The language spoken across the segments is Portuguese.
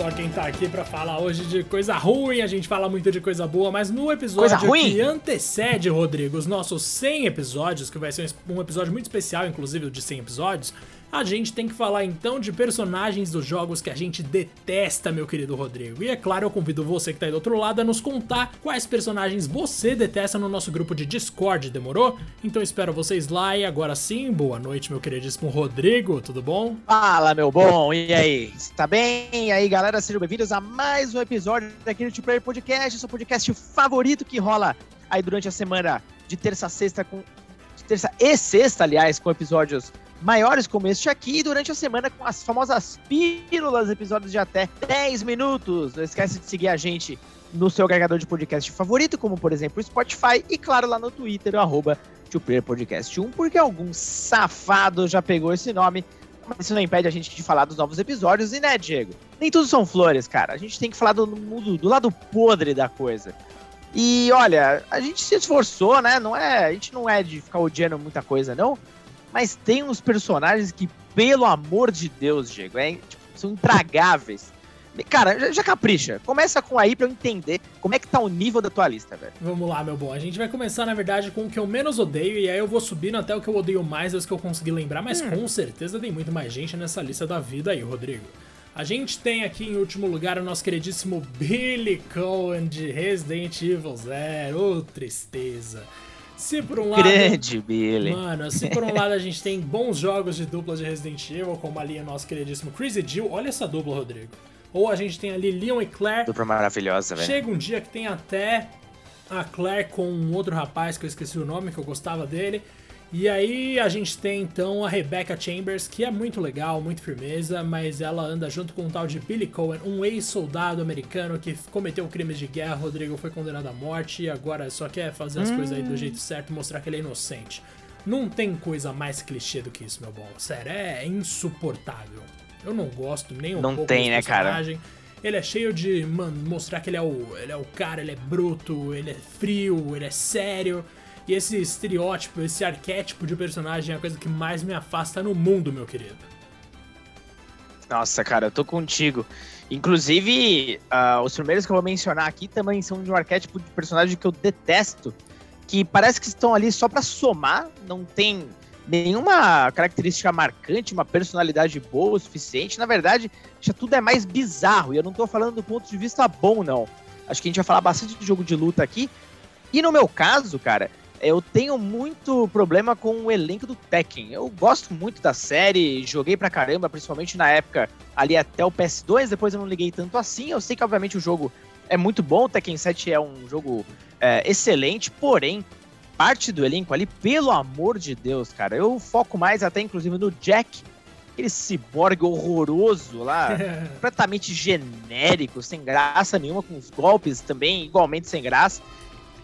só quem tá aqui para falar hoje de coisa ruim. A gente fala muito de coisa boa, mas no episódio que antecede, Rodrigo, os nossos 100 episódios, que vai ser um episódio muito especial, inclusive de 100 episódios, a gente tem que falar então de personagens dos jogos que a gente detesta, meu querido Rodrigo. E é claro, eu convido você que tá aí do outro lado a nos contar quais personagens você detesta no nosso grupo de Discord, demorou? Então espero vocês lá e agora sim, boa noite, meu queridíssimo Rodrigo, tudo bom? Fala, meu bom, e aí? Tá bem? E aí, galera, sejam bem-vindos a mais um episódio aqui do Player Podcast, seu podcast favorito que rola aí durante a semana de terça a sexta com de terça e sexta, aliás, com episódios maiores como este aqui durante a semana com as famosas pílulas, episódios de até 10 minutos. Não esquece de seguir a gente no seu agregador de podcast favorito, como por exemplo o Spotify, e claro, lá no Twitter, o arroba Podcast 1, porque algum safado já pegou esse nome, mas isso não impede a gente de falar dos novos episódios, e né, Diego? Nem tudo são flores, cara. A gente tem que falar do, do, do lado podre da coisa. E olha, a gente se esforçou, né? Não é, a gente não é de ficar odiando muita coisa, não. Mas tem uns personagens que, pelo amor de Deus, Diego, é, tipo, são intragáveis. Cara, já, já, capricha. Começa com aí pra eu entender como é que tá o nível da tua lista, velho. Vamos lá, meu bom. A gente vai começar, na verdade, com o que eu menos odeio, e aí eu vou subindo até o que eu odeio mais, os que eu consegui lembrar, mas hum. com certeza tem muito mais gente nessa lista da vida aí, Rodrigo. A gente tem aqui em último lugar o nosso queridíssimo Billy Cohen de Resident Evil Zero. Oh, tristeza. Se por um lado. Grande Billy. Mano, se por um lado a gente tem bons jogos de dupla de Resident Evil, como ali o nosso queridíssimo Crazy Jill, olha essa dupla, Rodrigo. Ou a gente tem ali Leon e Claire. Dupla maravilhosa, velho. Chega um dia que tem até a Claire com um outro rapaz que eu esqueci o nome, que eu gostava dele. E aí a gente tem então a Rebecca Chambers, que é muito legal, muito firmeza, mas ela anda junto com um tal de Billy Cohen, um ex-soldado americano que cometeu crimes de guerra, Rodrigo foi condenado à morte e agora só quer fazer as hum. coisas aí do jeito certo, mostrar que ele é inocente. Não tem coisa mais clichê do que isso, meu bom. Sério, é insuportável. Eu não gosto nem um não pouco tem, né, cara? Ele é cheio de, mano, mostrar que ele é o, ele é o cara, ele é bruto, ele é frio, ele é sério. E esse estereótipo, esse arquétipo de personagem é a coisa que mais me afasta no mundo, meu querido. Nossa, cara, eu tô contigo. Inclusive, uh, os primeiros que eu vou mencionar aqui também são de um arquétipo de personagem que eu detesto, que parece que estão ali só para somar, não tem nenhuma característica marcante, uma personalidade boa o suficiente. Na verdade, já tudo é mais bizarro, e eu não tô falando do ponto de vista bom, não. Acho que a gente vai falar bastante de jogo de luta aqui. E no meu caso, cara, eu tenho muito problema com o elenco do Tekken. Eu gosto muito da série, joguei pra caramba, principalmente na época ali até o PS2, depois eu não liguei tanto assim. Eu sei que, obviamente, o jogo é muito bom, o Tekken 7 é um jogo é, excelente, porém, parte do elenco ali, pelo amor de Deus, cara, eu foco mais até, inclusive, no Jack, aquele ciborgue horroroso lá, completamente genérico, sem graça nenhuma, com os golpes também igualmente sem graça.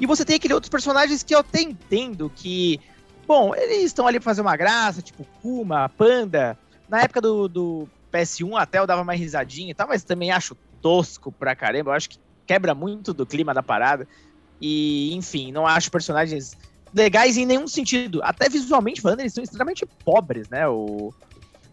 E você tem aqueles outros personagens que eu até entendo que, bom, eles estão ali pra fazer uma graça, tipo Kuma, Panda. Na época do, do PS1 até eu dava mais risadinha e tal, mas também acho tosco pra caramba. Eu acho que quebra muito do clima da parada. E, enfim, não acho personagens legais em nenhum sentido. Até visualmente falando, eles são extremamente pobres, né? O...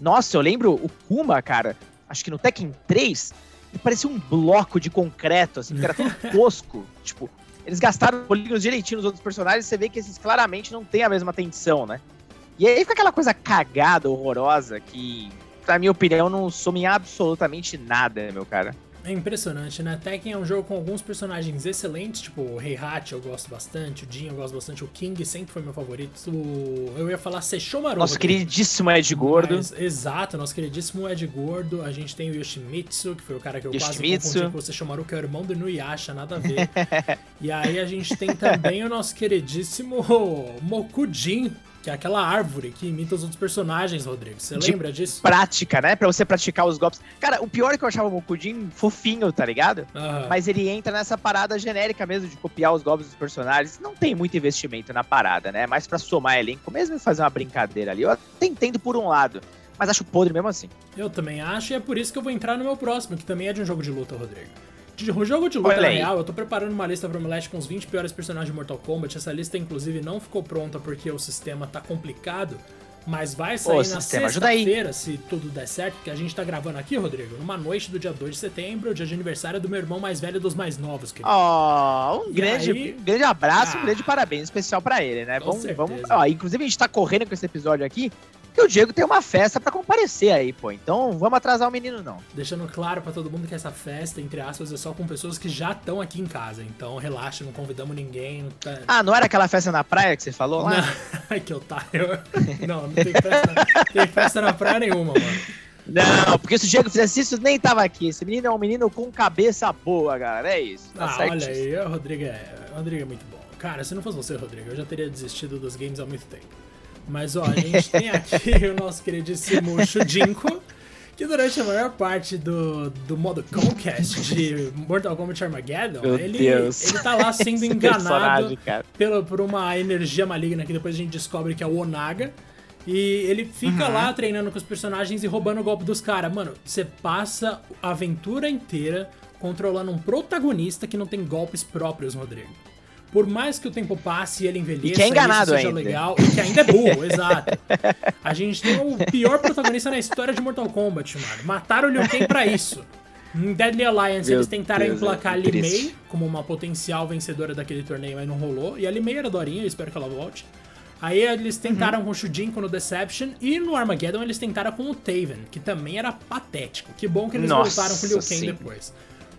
Nossa, eu lembro o Kuma, cara, acho que no Tekken 3, ele parecia um bloco de concreto, assim, que era tão tosco. tipo, eles gastaram polígonos direitinho nos outros personagens, você vê que esses claramente não têm a mesma tensão, né? E aí fica aquela coisa cagada, horrorosa, que, na minha opinião, não some absolutamente nada, meu cara. É impressionante, né? Tekken é um jogo com alguns personagens excelentes, tipo o Heihachi eu gosto bastante, o Jin eu gosto bastante, o King sempre foi meu favorito. O... Eu ia falar Seishomaru. Nosso queridíssimo Ed Gordo. Mas, exato, nosso queridíssimo Ed Gordo. A gente tem o Yoshimitsu, que foi o cara que eu Yoshimitsu. quase confundi com o Seishomaru, que é o irmão do Inuyasha, nada a ver. e aí a gente tem também o nosso queridíssimo Mokujin, que é aquela árvore que imita os outros personagens, Rodrigo. Você lembra disso? Prática, né? Pra você praticar os golpes. Cara, o pior é que eu achava o Mokujin fofinho, tá ligado? Uhum. Mas ele entra nessa parada genérica mesmo de copiar os golpes dos personagens. Não tem muito investimento na parada, né? Mais pra somar elenco, mesmo fazer uma brincadeira ali. Eu até entendo por um lado. Mas acho podre mesmo assim. Eu também acho, e é por isso que eu vou entrar no meu próximo, que também é de um jogo de luta, Rodrigo. De jogo de luta real, eu tô preparando uma lista pra Omelete com os 20 piores personagens de Mortal Kombat. Essa lista, inclusive, não ficou pronta porque o sistema tá complicado. Mas vai sair Ô, na sexta-feira, se tudo der certo, porque a gente tá gravando aqui, Rodrigo, numa noite do dia 2 de setembro, dia de aniversário do meu irmão mais velho dos mais novos. Ó, oh, um grande, aí... grande abraço, ah, um grande parabéns especial para ele, né? vamos, vamos, ó, inclusive a gente tá correndo com esse episódio aqui, que o Diego tem uma festa para comparecer aí, pô. Então vamos atrasar o menino, não. Deixando claro para todo mundo que essa festa, entre aspas, é só com pessoas que já estão aqui em casa. Então relaxa, não convidamos ninguém. Não tá... Ah, não era aquela festa na praia que você falou lá? Ai, que otário. Não, não tem festa, tem festa na praia nenhuma, mano. Não, porque se o Diego fizesse isso, nem tava aqui. Esse menino é um menino com cabeça boa, galera. É isso. Tá ah, olha aí, o Rodrigo é, o Rodrigo é muito bom. Cara, se não fosse você, Rodrigo, eu já teria desistido dos games há muito tempo. Mas ó, a gente tem aqui o nosso queridíssimo Shujinko, que durante a maior parte do, do modo Conquest de Mortal Kombat Armageddon, ele, Deus. ele tá lá sendo enganado pelo, por uma energia maligna que depois a gente descobre que é o Onaga. E ele fica uhum. lá treinando com os personagens e roubando o golpe dos caras. Mano, você passa a aventura inteira controlando um protagonista que não tem golpes próprios, Rodrigo por mais que o tempo passe e ele envelheça, e que é enganado seja ainda. legal, e que ainda é burro, exato. A gente tem o pior protagonista na história de Mortal Kombat, mano. Mataram o Liu Kang pra isso. Em Deadly Alliance, Meu eles tentaram Deus, emplacar é a Li Mei como uma potencial vencedora daquele torneio, mas não rolou. E a Li Mei era dorinha, eu espero que ela volte. Aí eles tentaram uhum. com o Shujinko no Deception e no Armageddon eles tentaram com o Taven, que também era patético. Que bom que eles Nossa, voltaram com o Liu Kang sim. depois.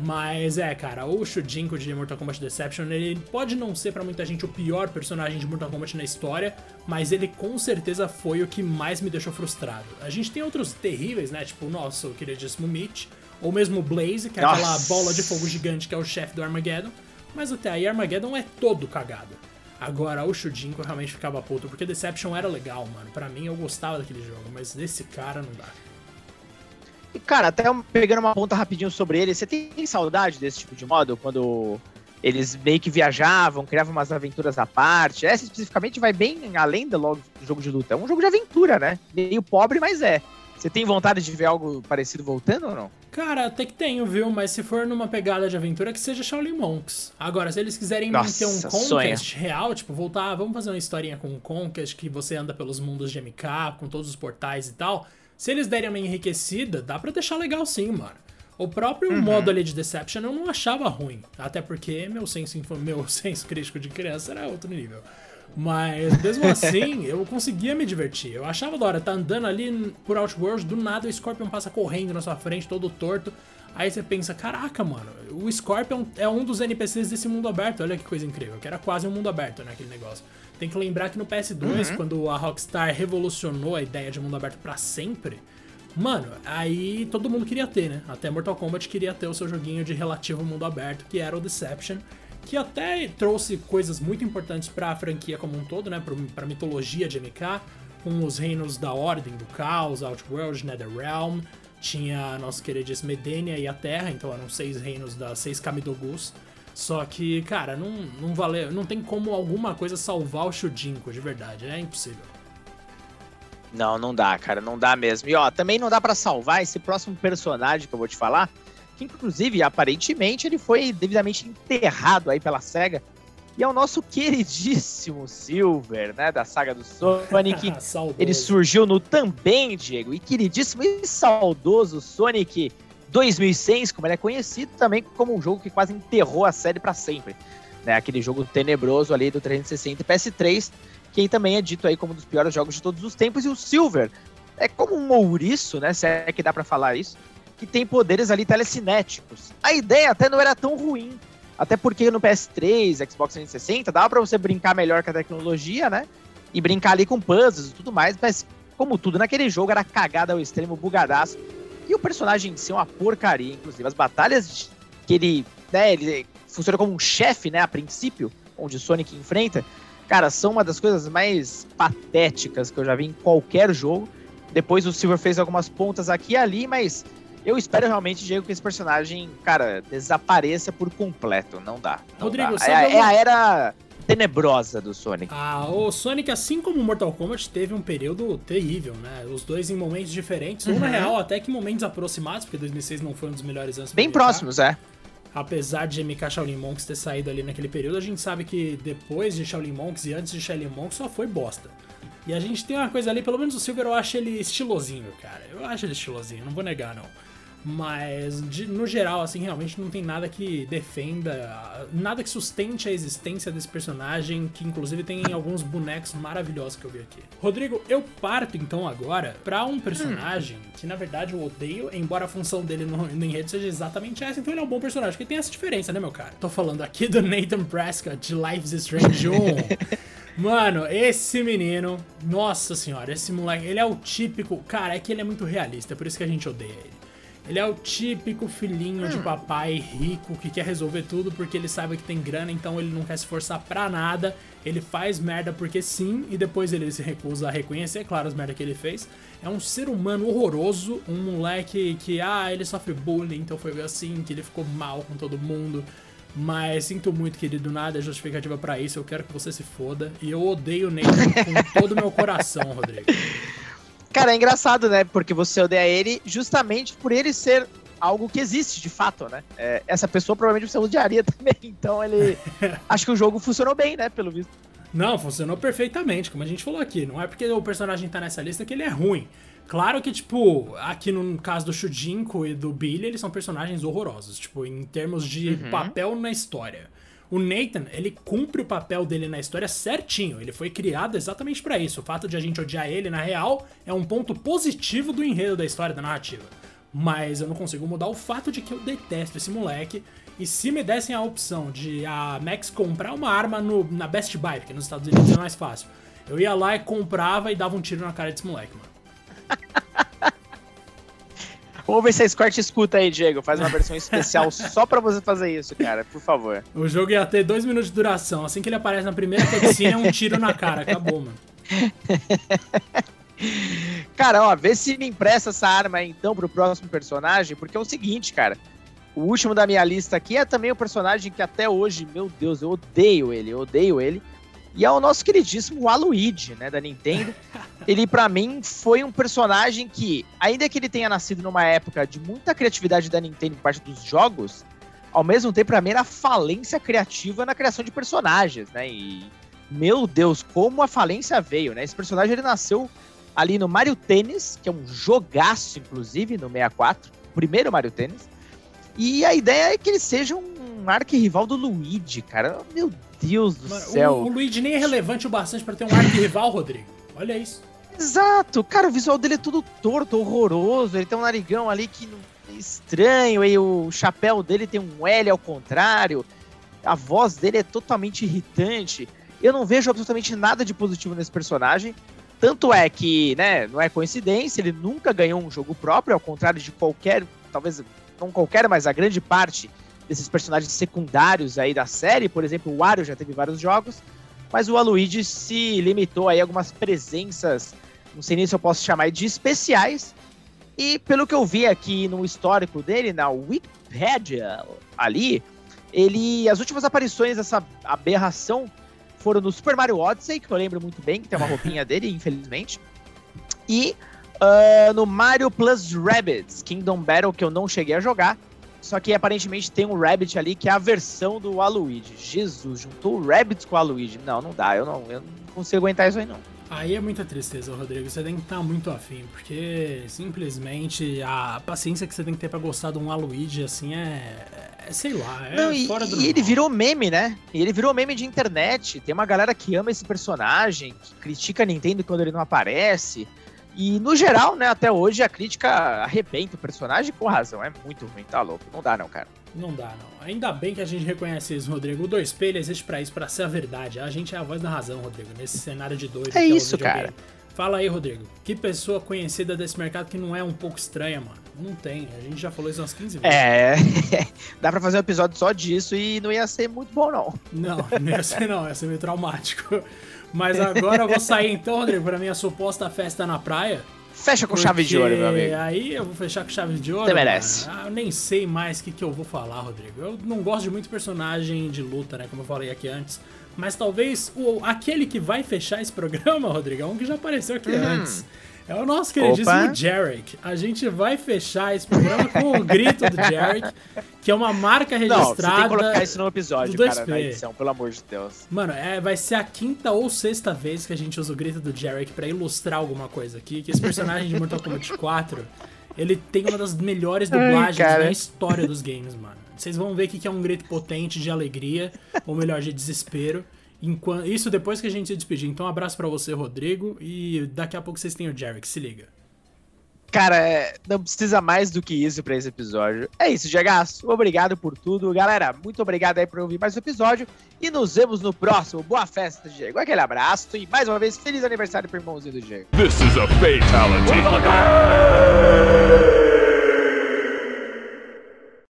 Mas é, cara, o Shujinko de Mortal Kombat Deception, ele pode não ser para muita gente o pior personagem de Mortal Kombat na história, mas ele com certeza foi o que mais me deixou frustrado. A gente tem outros terríveis, né? Tipo o nosso queridíssimo Mitch, ou mesmo Blaze, que é Nossa. aquela bola de fogo gigante que é o chefe do Armageddon. Mas até aí Armageddon é todo cagado. Agora, o Shujinko realmente ficava puto, porque Deception era legal, mano. Para mim, eu gostava daquele jogo, mas desse cara não dá. E, cara, até pegando uma ponta rapidinho sobre ele, você tem saudade desse tipo de modo? Quando eles meio que viajavam, criavam umas aventuras à parte. Essa especificamente vai bem além do logo do jogo de luta. É um jogo de aventura, né? Meio pobre, mas é. Você tem vontade de ver algo parecido voltando ou não? Cara, até que tenho, viu? Mas se for numa pegada de aventura, que seja Shaolin Monks. Agora, se eles quiserem Nossa, manter um Conquest sonha. real, tipo, voltar, vamos fazer uma historinha com um Conquest que você anda pelos mundos de MK, com todos os portais e tal se eles derem uma enriquecida, dá para deixar legal sim, mano. O próprio uhum. modo ali de Deception eu não achava ruim. Até porque meu senso, meu senso crítico de criança era outro nível. Mas mesmo assim, eu conseguia me divertir. Eu achava da hora, tá andando ali por Outworld, do nada o Scorpion passa correndo na sua frente, todo torto. Aí você pensa, caraca, mano, o Scorpion é um dos NPCs desse mundo aberto. Olha que coisa incrível, que era quase um mundo aberto, né, aquele negócio. Tem que lembrar que no PS2, uhum. quando a Rockstar revolucionou a ideia de mundo aberto para sempre, mano, aí todo mundo queria ter, né? Até Mortal Kombat queria ter o seu joguinho de relativo mundo aberto, que era o Deception, que até trouxe coisas muito importantes para a franquia como um todo, né? Pra mitologia de MK, com os reinos da Ordem, do Caos, Outworld, Netherrealm, tinha a nossa queridíssima Edenia e a Terra, então eram seis reinos das seis Kamidogus. Só que, cara, não, não valeu, não tem como alguma coisa salvar o Shujinko, de verdade, é impossível. Não, não dá, cara, não dá mesmo. E ó, também não dá para salvar esse próximo personagem que eu vou te falar, que inclusive, aparentemente, ele foi devidamente enterrado aí pela SEGA. E é o nosso queridíssimo Silver, né, da saga do Sonic. ele surgiu no também, Diego, e queridíssimo e saudoso Sonic 2006, como ele é conhecido também como um jogo que quase enterrou a série para sempre. Né? Aquele jogo tenebroso ali do 360 e PS3, que também é dito aí como um dos piores jogos de todos os tempos. E o Silver é como um ouriço, né? Se é que dá para falar isso, que tem poderes ali telecinéticos. A ideia até não era tão ruim. Até porque no PS3, Xbox 360, dava para você brincar melhor com a tecnologia, né? E brincar ali com puzzles e tudo mais, mas como tudo naquele jogo era cagada ao extremo, bugadaço. E o personagem em si é uma porcaria, inclusive. As batalhas que ele, né, ele funciona como um chefe, né, a princípio, onde o Sonic enfrenta, cara, são uma das coisas mais patéticas que eu já vi em qualquer jogo. Depois o Silver fez algumas pontas aqui e ali, mas eu espero realmente, Diego, que esse personagem, cara, desapareça por completo. Não dá. Não Rodrigo, dá. É, é, a era tenebrosa do Sonic. Ah, o Sonic, assim como o Mortal Kombat, teve um período terrível, né? Os dois em momentos diferentes, uhum. ou na uhum. real até que momentos aproximados, porque 2006 não foi um dos melhores anos. Bem próximos, é. Apesar de MK Shaolin Monks ter saído ali naquele período, a gente sabe que depois de Shaolin Monks e antes de Shaolin Monks só foi bosta. E a gente tem uma coisa ali, pelo menos o Silver eu acho ele estilosinho, cara. Eu acho ele estilosinho, não vou negar não. Mas, de, no geral, assim, realmente não tem nada que defenda, nada que sustente a existência desse personagem, que inclusive tem alguns bonecos maravilhosos que eu vi aqui. Rodrigo, eu parto então agora pra um personagem hum. que na verdade eu odeio, embora a função dele no, no enredo seja exatamente essa, então ele é um bom personagem, porque tem essa diferença, né, meu cara? Tô falando aqui do Nathan Prescott de Life's Strange 1. Mano, esse menino, nossa senhora, esse moleque, ele é o típico. Cara, é que ele é muito realista, é por isso que a gente odeia ele. Ele é o típico filhinho hum. de papai rico que quer resolver tudo porque ele sabe que tem grana, então ele não quer se forçar pra nada. Ele faz merda porque sim, e depois ele se recusa a reconhecer, claro, as merda que ele fez. É um ser humano horroroso, um moleque que, ah, ele sofre bullying, então foi assim, que ele ficou mal com todo mundo. Mas sinto muito, querido, nada é justificativa para isso. Eu quero que você se foda. E eu odeio o Nathan com todo o meu coração, Rodrigo. Cara, é engraçado, né? Porque você odeia ele justamente por ele ser algo que existe de fato, né? É, essa pessoa provavelmente você odiaria também. Então ele. acho que o jogo funcionou bem, né? Pelo visto. Não, funcionou perfeitamente, como a gente falou aqui. Não é porque o personagem tá nessa lista que ele é ruim. Claro que, tipo, aqui no caso do Shujinko e do Billy, eles são personagens horrorosos, tipo, em termos de uhum. papel na história. O Nathan, ele cumpre o papel dele na história certinho. Ele foi criado exatamente para isso. O fato de a gente odiar ele, na real, é um ponto positivo do enredo da história, da narrativa. Mas eu não consigo mudar o fato de que eu detesto esse moleque. E se me dessem a opção de a Max comprar uma arma no, na Best Buy, porque nos Estados Unidos é mais fácil, eu ia lá e comprava e dava um tiro na cara desse moleque, mano. Vamos ver se a Square te escuta aí, Diego. Faz uma versão especial só pra você fazer isso, cara, por favor. O jogo ia ter dois minutos de duração. Assim que ele aparece na primeira cutscene, é um tiro na cara. Acabou, mano. Cara, ó, vê se me empresta essa arma aí, então pro próximo personagem, porque é o seguinte, cara. O último da minha lista aqui é também o um personagem que até hoje, meu Deus, eu odeio ele, eu odeio ele. E é o nosso queridíssimo Waluigi, né, da Nintendo. Ele, para mim, foi um personagem que, ainda que ele tenha nascido numa época de muita criatividade da Nintendo por parte dos jogos, ao mesmo tempo, pra mim, era falência criativa na criação de personagens, né? E, meu Deus, como a falência veio, né? Esse personagem, ele nasceu ali no Mario Tennis, que é um jogaço, inclusive, no 64. O primeiro Mario Tennis. E a ideia é que ele seja um arquirrival do Luigi, cara. Meu Deus do Mano, céu. O, o, Luigi nem é relevante o bastante para ter um arquirrival, Rodrigo. Olha isso. Exato, cara, o visual dele é tudo torto, horroroso. Ele tem um narigão ali que é estranho, e o chapéu dele tem um L ao contrário. A voz dele é totalmente irritante. Eu não vejo absolutamente nada de positivo nesse personagem. Tanto é que, né, não é coincidência, ele nunca ganhou um jogo próprio, ao contrário de qualquer, talvez não qualquer, mas a grande parte desses personagens secundários aí da série. Por exemplo, o Wario já teve vários jogos, mas o Aluigi se limitou aí a algumas presenças, não sei nem se eu posso chamar de especiais. E pelo que eu vi aqui no histórico dele, na Wikipedia ali, ele as últimas aparições dessa aberração foram no Super Mario Odyssey, que eu lembro muito bem, que tem uma roupinha dele, infelizmente. E uh, no Mario Plus Rabbids Kingdom Battle, que eu não cheguei a jogar. Só que aparentemente tem um Rabbit ali que é a versão do Aluigi. Jesus, juntou o Rabbit com o Aluigi. Não, não dá, eu não, eu não consigo aguentar isso aí não. Aí é muita tristeza, Rodrigo. Você tem que estar muito afim, porque simplesmente a paciência que você tem que ter para gostar de um Aluigi, assim, é. é sei lá, é Não, e, fora do. E ele virou meme, né? E ele virou meme de internet. Tem uma galera que ama esse personagem, que critica a Nintendo quando ele não aparece. E, no geral, né, até hoje, a crítica arrebenta o personagem com razão. É muito ruim, tá louco. Não dá, não, cara. Não dá, não. Ainda bem que a gente reconhece isso, Rodrigo. O Dois Espelho existe pra isso, pra ser a verdade. A gente é a voz da razão, Rodrigo, nesse cenário de doido. É, é isso, cara. Fala aí, Rodrigo. Que pessoa conhecida desse mercado que não é um pouco estranha, mano? Não tem. A gente já falou isso umas 15 vezes. É. Dá pra fazer um episódio só disso e não ia ser muito bom, não. Não, não ia ser, não. Ia ser meio traumático. Mas agora eu vou sair então, Rodrigo, pra minha suposta festa na praia. Fecha com chave de ouro, meu amigo. Aí eu vou fechar com chave de ouro. Você merece. Ah, eu nem sei mais o que, que eu vou falar, Rodrigo. Eu não gosto de muito personagem de luta, né? Como eu falei aqui antes. Mas talvez o, aquele que vai fechar esse programa, Rodrigo, é um que já apareceu aqui hum. antes. É o nosso queridíssimo Opa. Jarek. A gente vai fechar esse programa com o grito do Jarek, que é uma marca registrada. Não, você tem que colocar isso no episódio, cara, na edição, pelo amor de Deus. Mano, é, vai ser a quinta ou sexta vez que a gente usa o grito do Jarek para ilustrar alguma coisa aqui, que esse personagem de Mortal Kombat 4, ele tem uma das melhores dublagens Ai, na história dos games, mano. Vocês vão ver que é um grito potente de alegria, ou melhor, de desespero. Enquanto, isso depois que a gente se despedir. Então, um abraço para você, Rodrigo. E daqui a pouco vocês têm o Jarek. Se liga. Cara, é, não precisa mais do que isso para esse episódio. É isso, Jagaço. Obrigado por tudo. Galera, muito obrigado aí por ouvir mais um episódio. E nos vemos no próximo. Boa festa, Diego. Aquele abraço. E mais uma vez, feliz aniversário pro irmãozinho do Diego. This is a fatality.